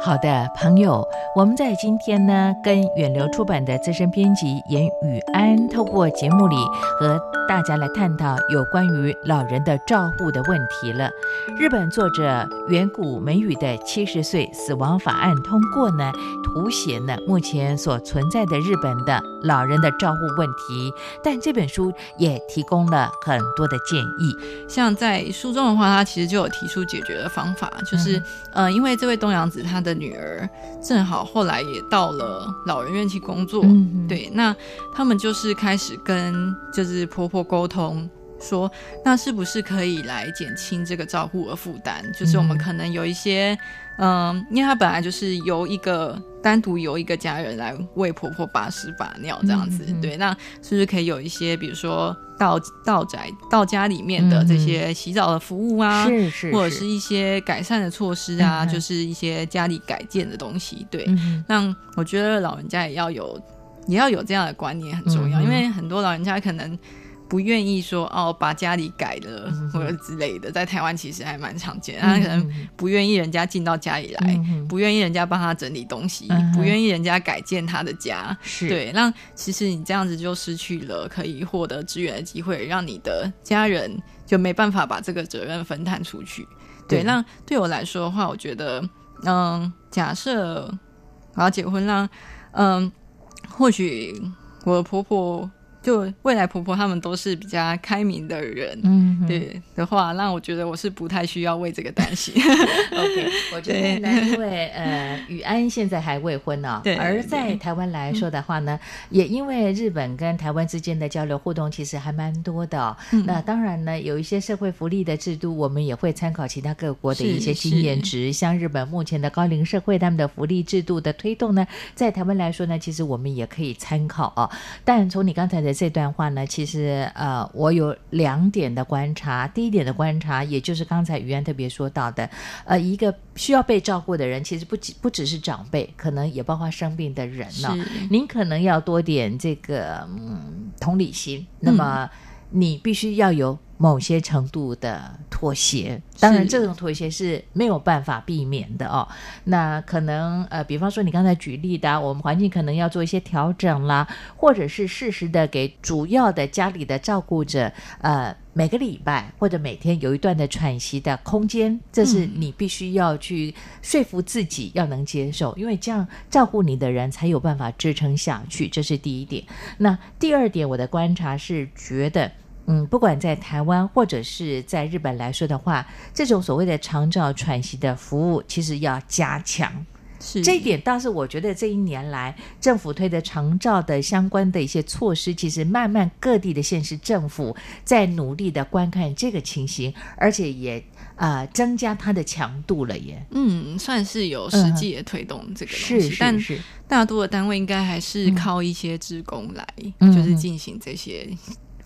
好的，朋友，我们在今天呢，跟远流出版的资深编辑严宇安，透过节目里和大家来探讨有关于老人的照护的问题了。日本作者远古美语的七十岁死亡法案通过呢，凸显了目前所存在的日本的老人的照护问题。但这本书也提供了很多的建议，像在书中的话，他其实就有提出解决的方法，就是、嗯、呃，因为这位东洋子他的。女儿正好后来也到了老人院去工作，对，那他们就是开始跟就是婆婆沟通，说那是不是可以来减轻这个照护的负担？就是我们可能有一些。嗯，因为他本来就是由一个单独由一个家人来为婆婆把屎把尿这样子，嗯嗯对，那是不是可以有一些，比如说到到宅到家里面的这些洗澡的服务啊，是是，是，或者是一些改善的措施啊，嗯、就是一些家里改建的东西，对，那、嗯、我觉得老人家也要有也要有这样的观念很重要，嗯、因为很多老人家可能。不愿意说哦，把家里改了或者之类的，在台湾其实还蛮常见。他可能不愿意人家进到家里来，不愿意人家帮他整理东西，不愿意人家改建他的家。是对，那其实你这样子就失去了可以获得支援的机会，让你的家人就没办法把这个责任分摊出去。对，那对我来说的话，我觉得，嗯，假设我要结婚，让嗯，或许我的婆婆。就未来婆婆他们都是比较开明的人，嗯，对的话，那我觉得我是不太需要为这个担心。OK，我觉得呢，因为呃，雨安现在还未婚哦，对，而在台湾来说的话呢，也因为日本跟台湾之间的交流互动其实还蛮多的哦。嗯、那当然呢，有一些社会福利的制度，我们也会参考其他各国的一些经验值，像日本目前的高龄社会，他们的福利制度的推动呢，在台湾来说呢，其实我们也可以参考哦。但从你刚才的这段话呢，其实呃，我有两点的观察。第一点的观察，也就是刚才于安特别说到的，呃，一个需要被照顾的人，其实不仅不只是长辈，可能也包括生病的人呢、哦。您可能要多点这个嗯同理心，那么你必须要有。某些程度的妥协，当然这种妥协是没有办法避免的哦。那可能呃，比方说你刚才举例的、啊，我们环境可能要做一些调整啦，或者是适时的给主要的家里的照顾者呃每个礼拜或者每天有一段的喘息的空间，这是你必须要去说服自己要能接受，因为这样照顾你的人才有办法支撑下去，这是第一点。那第二点，我的观察是觉得。嗯，不管在台湾或者是在日本来说的话，这种所谓的长照喘息的服务，其实要加强。是这一点，倒是我觉得这一年来政府推的长照的相关的一些措施，其实慢慢各地的县市政府在努力的观看这个情形，而且也啊、呃、增加它的强度了耶。嗯，算是有实际的推动这个东西，嗯、是是是，但大多的单位应该还是靠一些职工来，嗯、就是进行这些。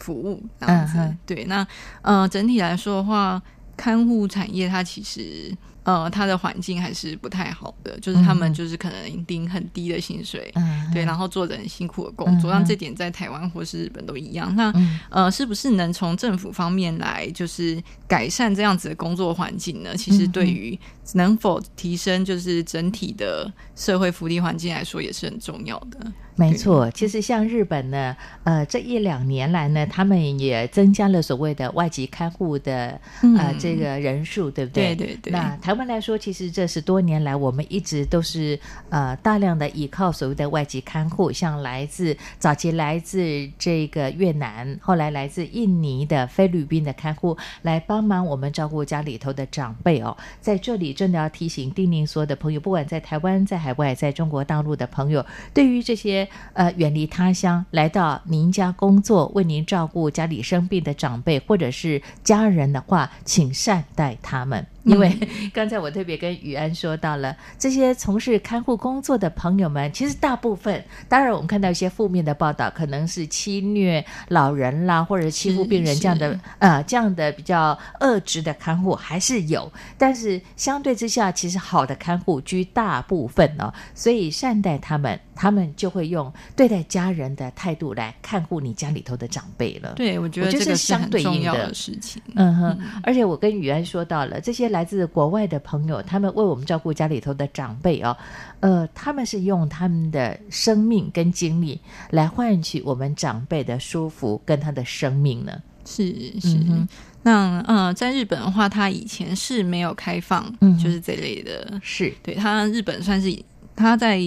服务这样子，嗯、对，那呃，整体来说的话，看护产业它其实。呃，他的环境还是不太好的，就是他们就是可能领很低的薪水，嗯、对，然后做着很辛苦的工作，让、嗯、这点在台湾或是日本都一样。那、嗯、呃，是不是能从政府方面来就是改善这样子的工作环境呢？其实对于能否提升就是整体的社会福利环境来说，也是很重要的。没错，其实像日本呢，呃，这一两年来呢，他们也增加了所谓的外籍看护的呃这个人数，对不对？对对对。那台湾来说，其实这十多年来，我们一直都是呃大量的依靠所谓的外籍看护，像来自早期来自这个越南，后来来自印尼的、菲律宾的看护来帮忙我们照顾家里头的长辈哦。在这里真的要提醒丁宁所有的朋友，不管在台湾、在海外、在中国大陆的朋友，对于这些呃远离他乡来到您家工作、为您照顾家里生病的长辈或者是家人的话，请善待他们。因为 刚才我特别跟宇安说到了，这些从事看护工作的朋友们，其实大部分，当然我们看到一些负面的报道，可能是欺虐老人啦，或者欺负病人这样的，呃，这样的比较恶质的看护还是有，但是相对之下，其实好的看护居大部分哦，所以善待他们，他们就会用对待家人的态度来看护你家里头的长辈了。对，我觉得这个是相对应的事情。嗯哼，而且我跟宇安说到了这些。来自国外的朋友，他们为我们照顾家里头的长辈哦，呃，他们是用他们的生命跟精力来换取我们长辈的舒服跟他的生命呢。是是，嗯、那呃，在日本的话，他以前是没有开放，嗯，就是这类的，是。对他日本算是他在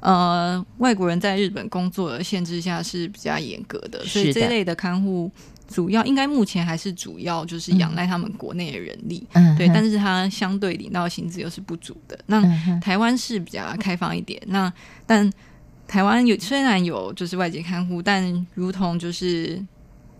呃外国人在日本工作的限制下是比较严格的，所以这类的看护。主要应该目前还是主要就是仰赖他们国内的人力，嗯、对，但是它相对领到薪资又是不足的。那台湾是比较开放一点，那但台湾有虽然有就是外籍看护，但如同就是。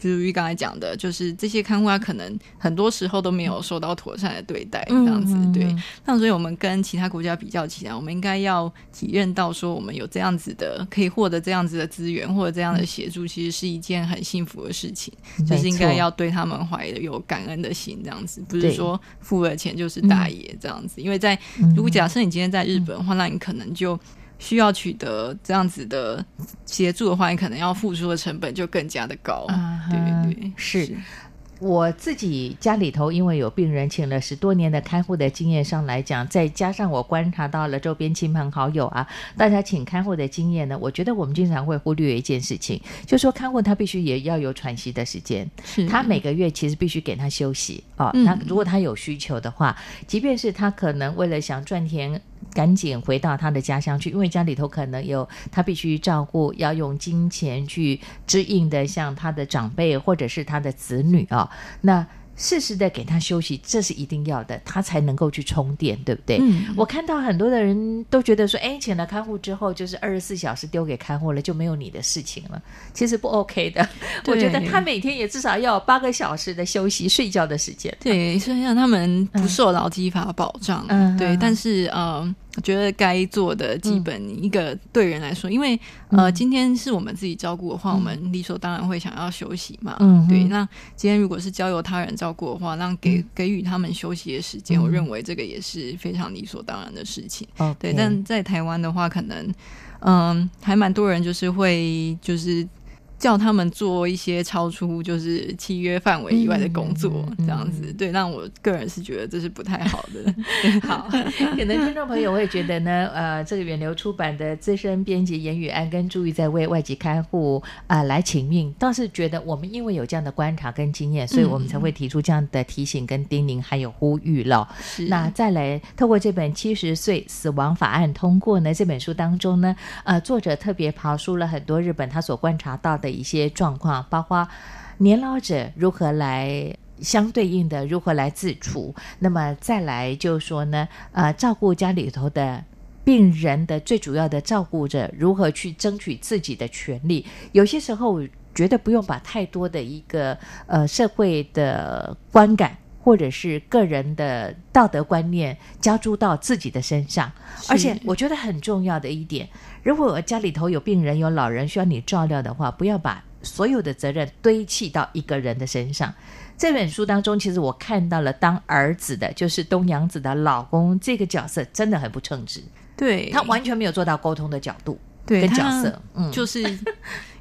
就是于刚才讲的，就是这些看护他可能很多时候都没有受到妥善的对待，这样子对。那所以我们跟其他国家比较起来，我们应该要体认到说，我们有这样子的可以获得这样子的资源或者这样的协助，其实是一件很幸福的事情。就是应该要对他们怀有感恩的心，这样子不是说付了钱就是大爷这样子。因为在如果假设你今天在日本的话，那你可能就。需要取得这样子的协助的话，你可能要付出的成本就更加的高。啊、对对对，是。是我自己家里头，因为有病人请了十多年的看护的经验上来讲，再加上我观察到了周边亲朋好友啊，大家请看护的经验呢，我觉得我们经常会忽略一件事情，就说看护他必须也要有喘息的时间，是他每个月其实必须给他休息哦。他如果他有需求的话，即便是他可能为了想赚钱。赶紧回到他的家乡去，因为家里头可能有他必须照顾，要用金钱去支应的，像他的长辈或者是他的子女啊、哦，那。适时的给他休息，这是一定要的，他才能够去充电，对不对？嗯，我看到很多的人都觉得说，哎，请了看护之后，就是二十四小时丢给看护了，就没有你的事情了。其实不 OK 的，我觉得他每天也至少要有八个小时的休息、睡觉的时间。对，虽然他们不受劳基法保障，嗯，对，但是呃。我觉得该做的基本一个对人来说，嗯、因为呃，今天是我们自己照顾的话，嗯、我们理所当然会想要休息嘛。嗯，对。那今天如果是交由他人照顾的话，那给给予他们休息的时间，嗯、我认为这个也是非常理所当然的事情。嗯、对，但在台湾的话，可能嗯、呃，还蛮多人就是会就是。叫他们做一些超出就是契约范围以外的工作，这样子，对，那我个人是觉得这是不太好的。好，可能听众朋友会觉得呢，呃，这个远流出版的资深编辑严宇安跟朱玉在为外籍看护啊、呃、来请命，倒是觉得我们因为有这样的观察跟经验，所以我们才会提出这样的提醒跟叮咛，还有呼吁了。是那再来透过这本《七十岁死亡法案通过》呢这本书当中呢，呃，作者特别刨出了很多日本他所观察到的。一些状况，包括年老者如何来相对应的如何来自处，那么再来就是说呢，呃，照顾家里头的病人的最主要的照顾者如何去争取自己的权利，有些时候觉得不用把太多的一个呃社会的观感或者是个人的道德观念加诸到自己的身上，而且我觉得很重要的一点。如果家里头有病人、有老人需要你照料的话，不要把所有的责任堆砌到一个人的身上。这本书当中，其实我看到了当儿子的，就是东洋子的老公这个角色，真的很不称职。对，他完全没有做到沟通的角度，对跟角色，嗯，就是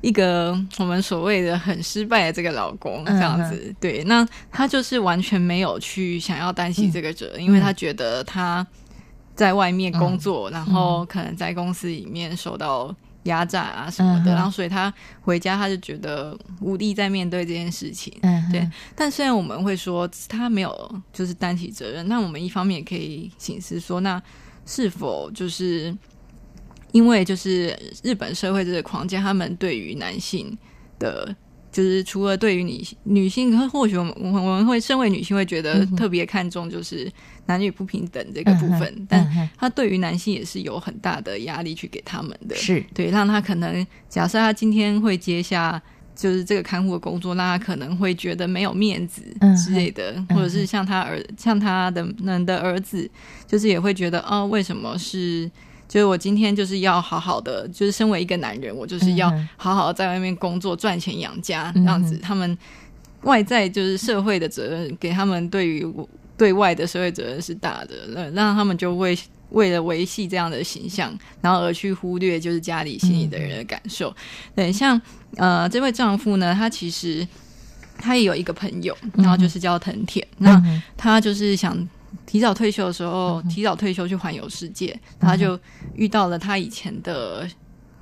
一个我们所谓的很失败的这个老公这样子。嗯、对，那他就是完全没有去想要担起这个责任，嗯、因为他觉得他。在外面工作，嗯、然后可能在公司里面受到压榨啊什么的，嗯、然后所以他回家他就觉得无力在面对这件事情。嗯、对，但虽然我们会说他没有就是担起责任，那我们一方面也可以请示说，那是否就是因为就是日本社会这个框架，他们对于男性的。就是除了对于女女性，或许我们我们会身为女性会觉得特别看重，就是男女不平等这个部分，但他对于男性也是有很大的压力去给他们的，是对，让他可能假设他今天会接下就是这个看护的工作，那他可能会觉得没有面子之类的，或者是像他儿像他的人的儿子，就是也会觉得哦，为什么是？就是我今天就是要好好的，就是身为一个男人，我就是要好好在外面工作赚钱养家，这样子。他们外在就是社会的责任，给他们对于对外的社会责任是大的，那那他们就会为了维系这样的形象，然后而去忽略就是家里心里的人的感受。对，像呃这位丈夫呢，他其实他也有一个朋友，然后就是叫藤田，那他就是想。提早退休的时候，提早退休去环游世界，他就遇到了他以前的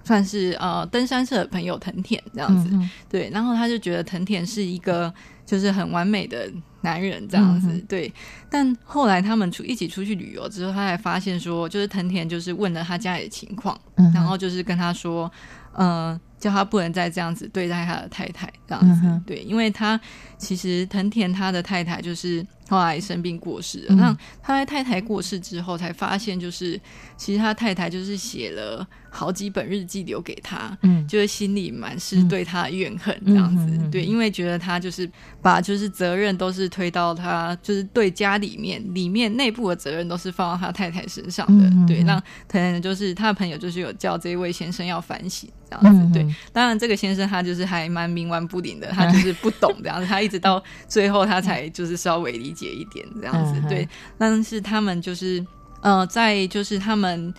算是呃登山社的朋友藤田这样子，嗯、对，然后他就觉得藤田是一个就是很完美的男人这样子，嗯、对。但后来他们出一起出去旅游之后，他才发现说，就是藤田就是问了他家里的情况，嗯、然后就是跟他说，嗯、呃。叫他不能再这样子对待他的太太，这样子，嗯、对，因为他其实藤田他的太太就是后来生病过世了，嗯、那他在太太过世之后才发现，就是其实他太太就是写了好几本日记留给他，嗯，就是心里满是对他的怨恨这样子，对，因为觉得他就是把就是责任都是推到他就是对家里面里面内部的责任都是放到他太太身上的，嗯、对，那藤田就是他的朋友就是有叫这位先生要反省。这样子、对，当然这个先生他就是还蛮冥顽不灵的，他就是不懂这样子，他一直到最后他才就是稍微理解一点这样子，嗯、对。但是他们就是呃，在就是他们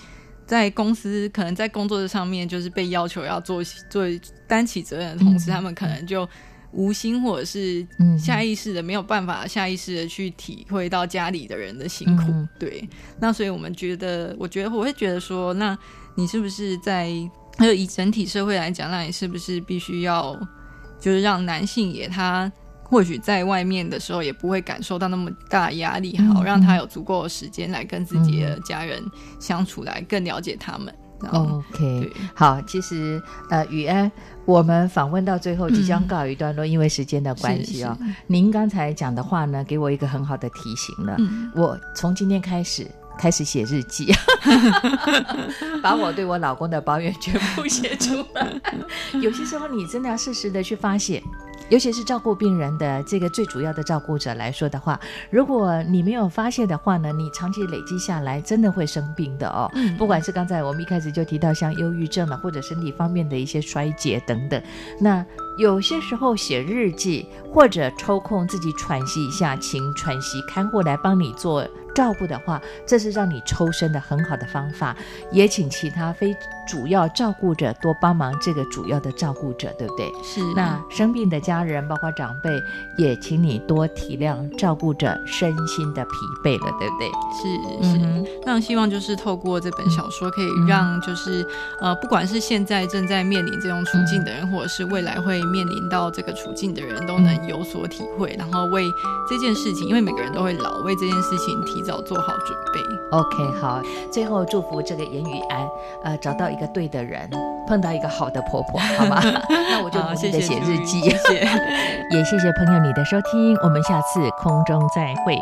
在公司可能在工作上面就是被要求要做做担起责任的同时，嗯、他们可能就无心或者是下意识的没有办法下意识的去体会到家里的人的辛苦，嗯、对。那所以我们觉得，我觉得我会觉得说，那你是不是在？还有以整体社会来讲，那你是不是必须要，就是让男性也他或许在外面的时候也不会感受到那么大压力，好让他有足够的时间来跟自己的家人相处，来更了解他们。OK，好，其实呃，雨安，我们访问到最后即将告一段落，嗯、因为时间的关系哦。您刚才讲的话呢，给我一个很好的提醒了。嗯、我从今天开始开始写日记，把我对我老公的抱怨全部写出来。有些时候，你真的要适时的去发泄。尤其是照顾病人的这个最主要的照顾者来说的话，如果你没有发现的话呢，你长期累积下来，真的会生病的哦。嗯，不管是刚才我们一开始就提到像忧郁症了，或者身体方面的一些衰竭等等，那有些时候写日记或者抽空自己喘息一下，请喘息看护来帮你做。照顾的话，这是让你抽身的很好的方法，也请其他非主要照顾者多帮忙这个主要的照顾者，对不对？是。那生病的家人，包括长辈，也请你多体谅照顾者身心的疲惫了，对不对？是是。嗯、那希望就是透过这本小说，可以让就是、嗯、呃，不管是现在正在面临这种处境的人，嗯、或者是未来会面临到这个处境的人，都能有所体会，然后为这件事情，因为每个人都会老，为这件事情提。早做好准备。OK，好。最后祝福这个颜宇安，呃，找到一个对的人，碰到一个好的婆婆，好吗？那我就努力的写日记。谢谢，也谢谢朋友你的收听，我们下次空中再会。